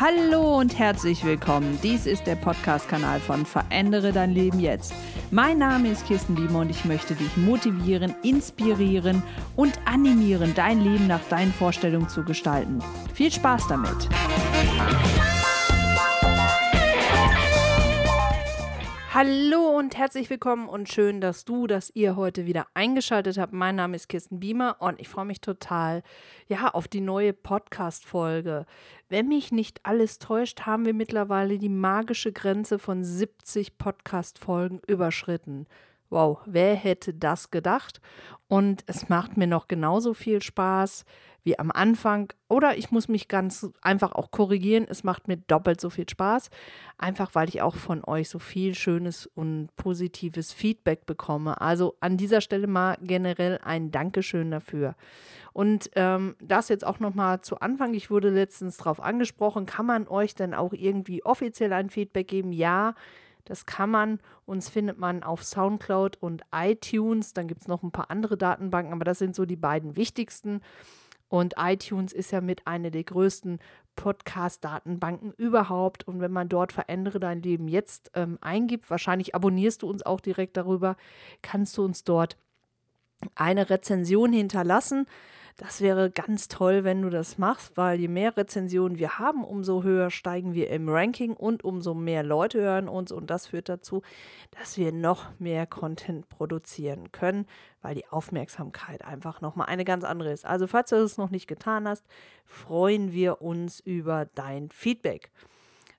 Hallo und herzlich willkommen. Dies ist der Podcast-Kanal von Verändere dein Leben jetzt. Mein Name ist Kirsten Biemer und ich möchte dich motivieren, inspirieren und animieren, dein Leben nach deinen Vorstellungen zu gestalten. Viel Spaß damit! Hallo und herzlich willkommen und schön, dass du, dass ihr heute wieder eingeschaltet habt. Mein Name ist Kirsten Biemer und ich freue mich total, ja, auf die neue Podcast-Folge. Wenn mich nicht alles täuscht, haben wir mittlerweile die magische Grenze von 70 Podcast-Folgen überschritten. Wow, wer hätte das gedacht? Und es macht mir noch genauso viel Spaß wie am Anfang. Oder ich muss mich ganz einfach auch korrigieren. Es macht mir doppelt so viel Spaß. Einfach weil ich auch von euch so viel schönes und positives Feedback bekomme. Also an dieser Stelle mal generell ein Dankeschön dafür. Und ähm, das jetzt auch nochmal zu Anfang. Ich wurde letztens darauf angesprochen. Kann man euch denn auch irgendwie offiziell ein Feedback geben? Ja. Das kann man. Uns findet man auf Soundcloud und iTunes. Dann gibt es noch ein paar andere Datenbanken, aber das sind so die beiden wichtigsten. Und iTunes ist ja mit einer der größten Podcast-Datenbanken überhaupt. Und wenn man dort Verändere dein Leben jetzt ähm, eingibt, wahrscheinlich abonnierst du uns auch direkt darüber, kannst du uns dort eine Rezension hinterlassen. Das wäre ganz toll, wenn du das machst, weil je mehr Rezensionen wir haben, umso höher steigen wir im Ranking und umso mehr Leute hören uns. Und das führt dazu, dass wir noch mehr Content produzieren können, weil die Aufmerksamkeit einfach nochmal eine ganz andere ist. Also falls du das noch nicht getan hast, freuen wir uns über dein Feedback.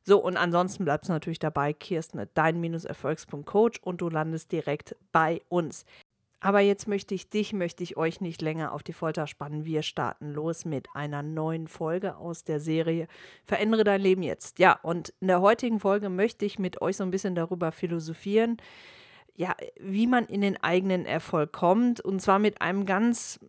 So, und ansonsten bleibst du natürlich dabei, Kirsten, dein-erfolgs.coach und du landest direkt bei uns. Aber jetzt möchte ich dich, möchte ich euch nicht länger auf die Folter spannen. Wir starten los mit einer neuen Folge aus der Serie Verändere dein Leben jetzt. Ja, und in der heutigen Folge möchte ich mit euch so ein bisschen darüber philosophieren, ja, wie man in den eigenen Erfolg kommt. Und zwar mit einem ganz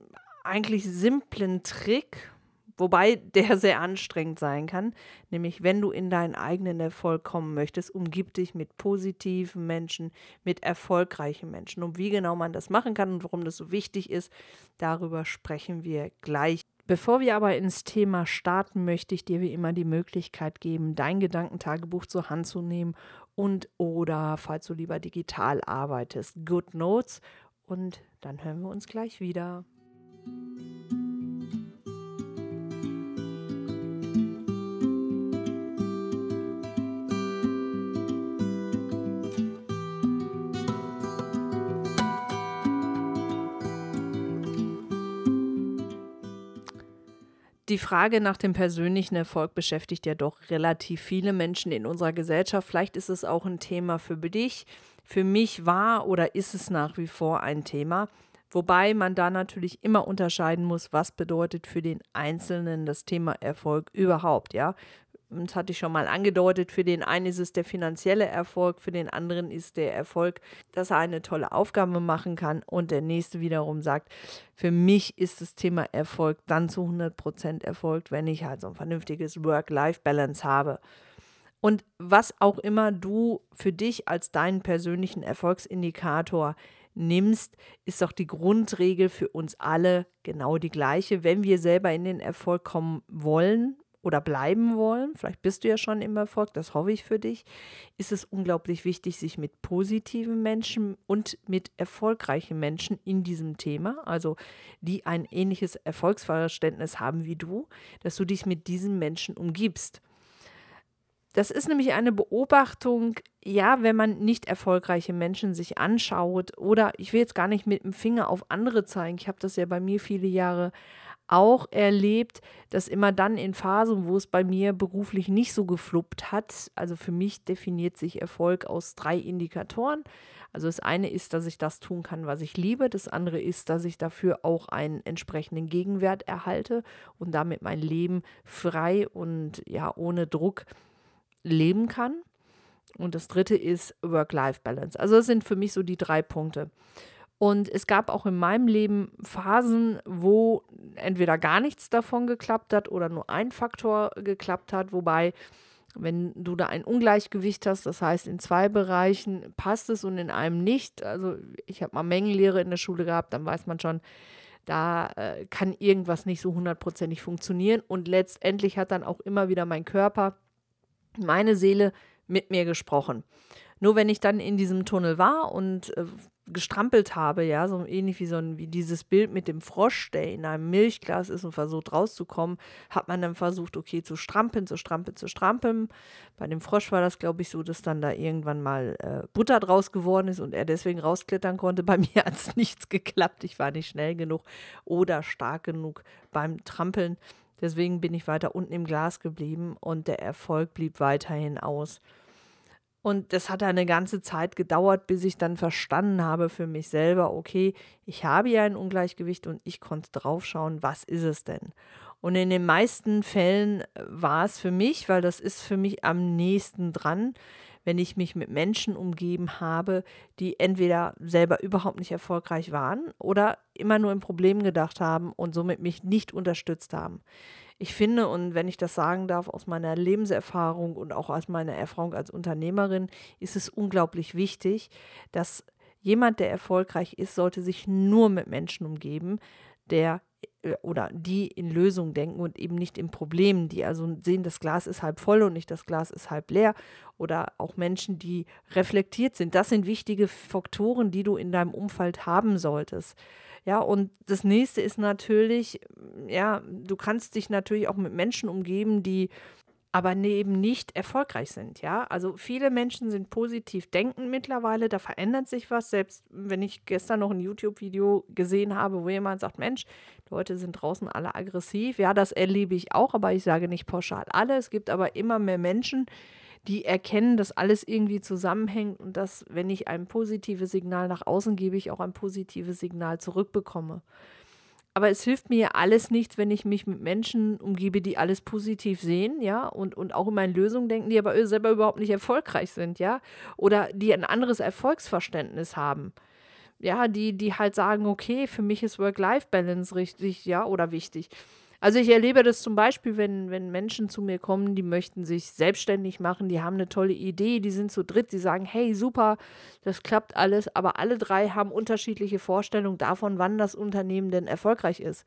eigentlich simplen Trick, Wobei der sehr anstrengend sein kann. Nämlich, wenn du in deinen eigenen Erfolg kommen möchtest, umgib dich mit positiven Menschen, mit erfolgreichen Menschen. Und wie genau man das machen kann und warum das so wichtig ist, darüber sprechen wir gleich. Bevor wir aber ins Thema starten, möchte ich dir wie immer die Möglichkeit geben, dein Gedankentagebuch zur Hand zu nehmen und oder, falls du lieber digital arbeitest, Good Notes. Und dann hören wir uns gleich wieder. Die Frage nach dem persönlichen Erfolg beschäftigt ja doch relativ viele Menschen in unserer Gesellschaft. Vielleicht ist es auch ein Thema für dich. Für mich war oder ist es nach wie vor ein Thema. Wobei man da natürlich immer unterscheiden muss, was bedeutet für den Einzelnen das Thema Erfolg überhaupt, ja das hatte ich schon mal angedeutet, für den einen ist es der finanzielle Erfolg, für den anderen ist der Erfolg, dass er eine tolle Aufgabe machen kann und der nächste wiederum sagt, für mich ist das Thema Erfolg dann zu 100% Erfolg, wenn ich halt so ein vernünftiges Work-Life-Balance habe. Und was auch immer du für dich als deinen persönlichen Erfolgsindikator nimmst, ist doch die Grundregel für uns alle genau die gleiche. Wenn wir selber in den Erfolg kommen wollen, oder bleiben wollen, vielleicht bist du ja schon im Erfolg, das hoffe ich für dich, ist es unglaublich wichtig, sich mit positiven Menschen und mit erfolgreichen Menschen in diesem Thema, also die ein ähnliches Erfolgsverständnis haben wie du, dass du dich mit diesen Menschen umgibst. Das ist nämlich eine Beobachtung, ja, wenn man nicht erfolgreiche Menschen sich anschaut oder ich will jetzt gar nicht mit dem Finger auf andere zeigen. Ich habe das ja bei mir viele Jahre auch erlebt, dass immer dann in Phasen, wo es bei mir beruflich nicht so gefluppt hat, also für mich definiert sich Erfolg aus drei Indikatoren. Also das eine ist, dass ich das tun kann, was ich liebe. Das andere ist, dass ich dafür auch einen entsprechenden Gegenwert erhalte und damit mein Leben frei und ja ohne Druck leben kann. Und das dritte ist Work-Life-Balance. Also das sind für mich so die drei Punkte. Und es gab auch in meinem Leben Phasen, wo entweder gar nichts davon geklappt hat oder nur ein Faktor geklappt hat, wobei wenn du da ein Ungleichgewicht hast, das heißt in zwei Bereichen passt es und in einem nicht. Also ich habe mal Mengenlehre in der Schule gehabt, dann weiß man schon, da äh, kann irgendwas nicht so hundertprozentig funktionieren. Und letztendlich hat dann auch immer wieder mein Körper, meine Seele mit mir gesprochen. Nur wenn ich dann in diesem Tunnel war und äh, gestrampelt habe, ja, so ähnlich wie so ein, wie dieses Bild mit dem Frosch, der in einem Milchglas ist und versucht rauszukommen, hat man dann versucht, okay, zu strampeln, zu strampeln, zu strampeln. Bei dem Frosch war das, glaube ich, so, dass dann da irgendwann mal äh, Butter draus geworden ist und er deswegen rausklettern konnte. Bei mir hat es nichts geklappt. Ich war nicht schnell genug oder stark genug beim Trampeln. Deswegen bin ich weiter unten im Glas geblieben und der Erfolg blieb weiterhin aus. Und das hat eine ganze Zeit gedauert, bis ich dann verstanden habe für mich selber, okay, ich habe ja ein Ungleichgewicht und ich konnte draufschauen, was ist es denn? Und in den meisten Fällen war es für mich, weil das ist für mich am nächsten dran, wenn ich mich mit Menschen umgeben habe, die entweder selber überhaupt nicht erfolgreich waren oder immer nur in Problemen gedacht haben und somit mich nicht unterstützt haben. Ich finde, und wenn ich das sagen darf, aus meiner Lebenserfahrung und auch aus meiner Erfahrung als Unternehmerin, ist es unglaublich wichtig, dass jemand, der erfolgreich ist, sollte sich nur mit Menschen umgeben, der oder die in Lösungen denken und eben nicht in Problemen, die also sehen, das Glas ist halb voll und nicht das Glas ist halb leer oder auch Menschen, die reflektiert sind. Das sind wichtige Faktoren, die du in deinem Umfeld haben solltest. Ja, und das nächste ist natürlich, ja, du kannst dich natürlich auch mit Menschen umgeben, die aber ne, eben nicht erfolgreich sind, ja. Also viele Menschen sind positiv denkend mittlerweile, da verändert sich was. Selbst wenn ich gestern noch ein YouTube-Video gesehen habe, wo jemand sagt, Mensch, Leute sind draußen alle aggressiv. Ja, das erlebe ich auch, aber ich sage nicht pauschal alle. Es gibt aber immer mehr Menschen, die erkennen, dass alles irgendwie zusammenhängt und dass, wenn ich ein positives Signal nach außen gebe, ich auch ein positives Signal zurückbekomme. Aber es hilft mir alles nichts, wenn ich mich mit Menschen umgebe, die alles positiv sehen, ja, und, und auch immer in Lösungen denken, die aber selber überhaupt nicht erfolgreich sind, ja, oder die ein anderes Erfolgsverständnis haben. Ja, die, die halt sagen, okay, für mich ist Work-Life-Balance richtig, ja, oder wichtig. Also ich erlebe das zum Beispiel, wenn, wenn Menschen zu mir kommen, die möchten sich selbstständig machen, die haben eine tolle Idee, die sind zu dritt, die sagen, hey, super, das klappt alles, aber alle drei haben unterschiedliche Vorstellungen davon, wann das Unternehmen denn erfolgreich ist.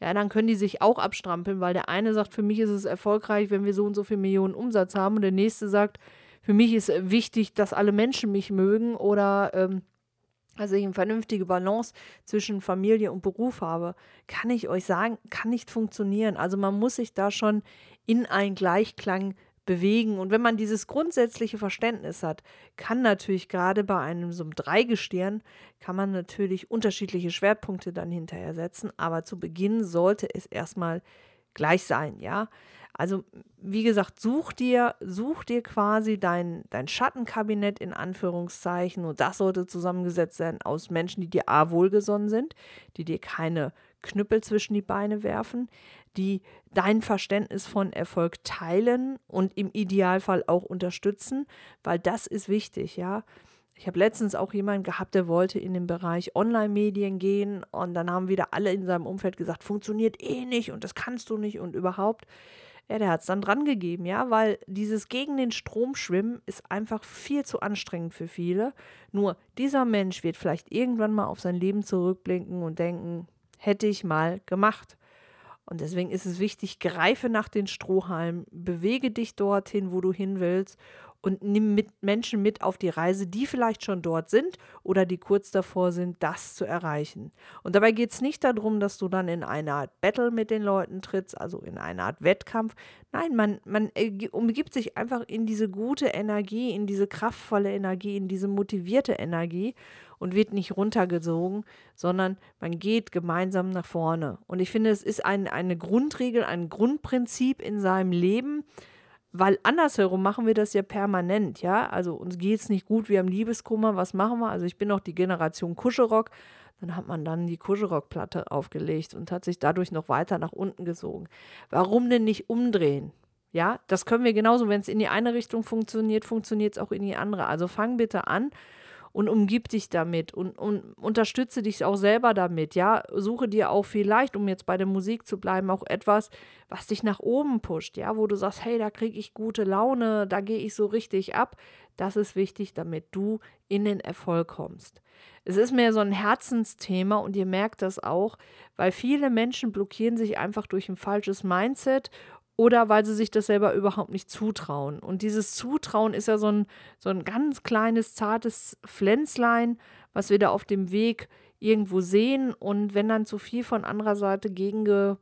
Ja, dann können die sich auch abstrampeln, weil der eine sagt, für mich ist es erfolgreich, wenn wir so und so viel Millionen Umsatz haben und der nächste sagt, für mich ist wichtig, dass alle Menschen mich mögen oder ähm, also ich eine vernünftige Balance zwischen Familie und Beruf habe, kann ich euch sagen, kann nicht funktionieren. Also man muss sich da schon in einen Gleichklang bewegen. Und wenn man dieses grundsätzliche Verständnis hat, kann natürlich gerade bei einem so einem Dreigestirn, kann man natürlich unterschiedliche Schwerpunkte dann hinterher setzen. Aber zu Beginn sollte es erstmal gleich sein, ja. Also, wie gesagt, such dir, such dir quasi dein, dein Schattenkabinett in Anführungszeichen und das sollte zusammengesetzt sein aus Menschen, die dir A wohlgesonnen sind, die dir keine Knüppel zwischen die Beine werfen, die dein Verständnis von Erfolg teilen und im Idealfall auch unterstützen, weil das ist wichtig, ja. Ich habe letztens auch jemanden gehabt, der wollte in den Bereich Online-Medien gehen und dann haben wieder alle in seinem Umfeld gesagt, funktioniert eh nicht und das kannst du nicht und überhaupt. Ja, der hat es dann dran gegeben, ja, weil dieses gegen den Strom schwimmen ist einfach viel zu anstrengend für viele. Nur dieser Mensch wird vielleicht irgendwann mal auf sein Leben zurückblinken und denken, hätte ich mal gemacht. Und deswegen ist es wichtig, greife nach den Strohhalmen, bewege dich dorthin, wo du hin willst und nimm mit Menschen mit auf die Reise, die vielleicht schon dort sind oder die kurz davor sind, das zu erreichen. Und dabei geht es nicht darum, dass du dann in eine Art Battle mit den Leuten trittst, also in eine Art Wettkampf. Nein, man, man umgibt sich einfach in diese gute Energie, in diese kraftvolle Energie, in diese motivierte Energie und wird nicht runtergesogen, sondern man geht gemeinsam nach vorne. Und ich finde, es ist ein, eine Grundregel, ein Grundprinzip in seinem Leben, weil andersherum machen wir das ja permanent, ja. Also uns geht es nicht gut, wir haben Liebeskummer, was machen wir? Also ich bin noch die Generation Kuscherock. Dann hat man dann die Kuscherock-Platte aufgelegt und hat sich dadurch noch weiter nach unten gesogen. Warum denn nicht umdrehen? Ja, das können wir genauso, wenn es in die eine Richtung funktioniert, funktioniert es auch in die andere. Also fang bitte an, und umgib dich damit und, und unterstütze dich auch selber damit. Ja, suche dir auch vielleicht, um jetzt bei der Musik zu bleiben, auch etwas, was dich nach oben pusht. Ja, wo du sagst, hey, da kriege ich gute Laune, da gehe ich so richtig ab. Das ist wichtig, damit du in den Erfolg kommst. Es ist mir so ein Herzensthema und ihr merkt das auch, weil viele Menschen blockieren sich einfach durch ein falsches Mindset oder weil sie sich das selber überhaupt nicht zutrauen. Und dieses Zutrauen ist ja so ein, so ein ganz kleines, zartes Pflänzlein, was wir da auf dem Weg irgendwo sehen. Und wenn dann zu viel von anderer Seite gegen,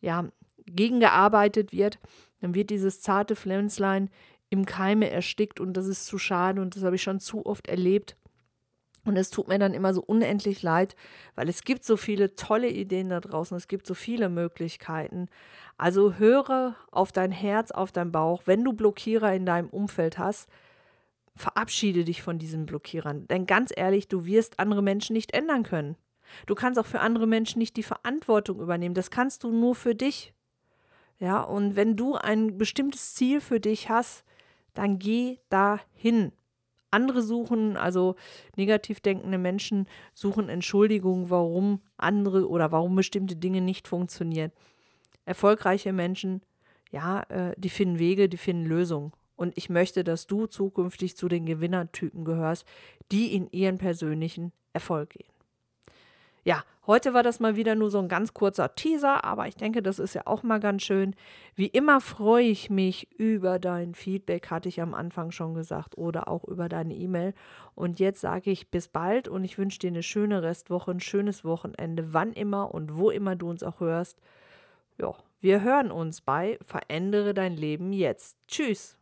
ja, gegengearbeitet wird, dann wird dieses zarte Pflänzlein im Keime erstickt und das ist zu schade und das habe ich schon zu oft erlebt. Und es tut mir dann immer so unendlich leid, weil es gibt so viele tolle Ideen da draußen, es gibt so viele Möglichkeiten. Also höre auf dein Herz, auf dein Bauch. Wenn du Blockierer in deinem Umfeld hast, verabschiede dich von diesen Blockierern. Denn ganz ehrlich, du wirst andere Menschen nicht ändern können. Du kannst auch für andere Menschen nicht die Verantwortung übernehmen. Das kannst du nur für dich. Ja, und wenn du ein bestimmtes Ziel für dich hast, dann geh dahin. Andere suchen, also negativ denkende Menschen suchen Entschuldigungen, warum andere oder warum bestimmte Dinge nicht funktionieren. Erfolgreiche Menschen, ja, äh, die finden Wege, die finden Lösungen. Und ich möchte, dass du zukünftig zu den Gewinnertypen gehörst, die in ihren persönlichen Erfolg gehen. Ja, heute war das mal wieder nur so ein ganz kurzer Teaser, aber ich denke, das ist ja auch mal ganz schön. Wie immer freue ich mich über dein Feedback, hatte ich am Anfang schon gesagt, oder auch über deine E-Mail. Und jetzt sage ich bis bald und ich wünsche dir eine schöne Restwoche, ein schönes Wochenende, wann immer und wo immer du uns auch hörst. Ja, wir hören uns bei Verändere dein Leben jetzt. Tschüss.